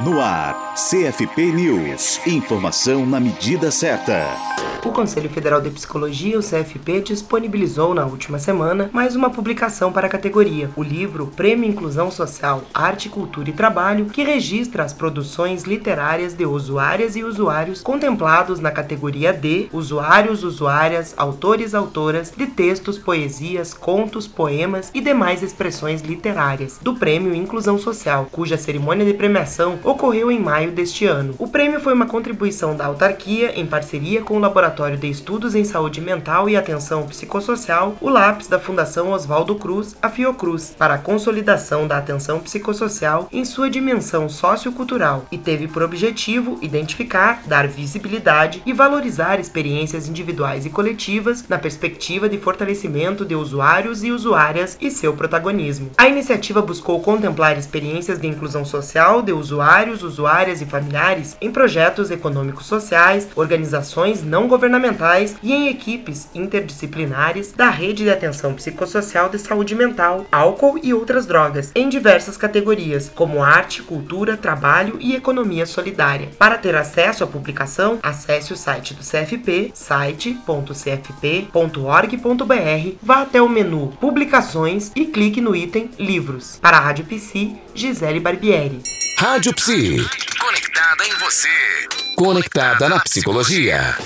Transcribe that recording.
No ar, CFP News. Informação na medida certa. O Conselho Federal de Psicologia, o CFP, disponibilizou na última semana mais uma publicação para a categoria, o livro Prêmio Inclusão Social, Arte, Cultura e Trabalho, que registra as produções literárias de usuárias e usuários contemplados na categoria D, usuários, usuárias, autores, autoras de textos, poesias, contos, poemas e demais expressões literárias, do Prêmio Inclusão Social, cuja cerimônia de premiação ocorreu em maio deste ano. O prêmio foi uma contribuição da autarquia em parceria com o Laboratório de Estudos em Saúde Mental e Atenção Psicossocial, o LAPS da Fundação Oswaldo Cruz, a Fiocruz, para a consolidação da atenção psicossocial em sua dimensão sociocultural e teve por objetivo identificar, dar visibilidade e valorizar experiências individuais e coletivas na perspectiva de fortalecimento de usuários e usuárias e seu protagonismo. A iniciativa buscou contemplar experiências de inclusão social de usuários usuários, usuárias e familiares em projetos econômicos sociais, organizações não governamentais e em equipes interdisciplinares da rede de atenção psicossocial de saúde mental, álcool e outras drogas, em diversas categorias, como arte, cultura, trabalho e economia solidária. Para ter acesso à publicação, acesse o site do CFP, site.cfp.org.br, vá até o menu Publicações e clique no item Livros. Para a Rádio PC, Gisele Barbieri. Rádio Psi. Conectada em você. Conectada na psicologia.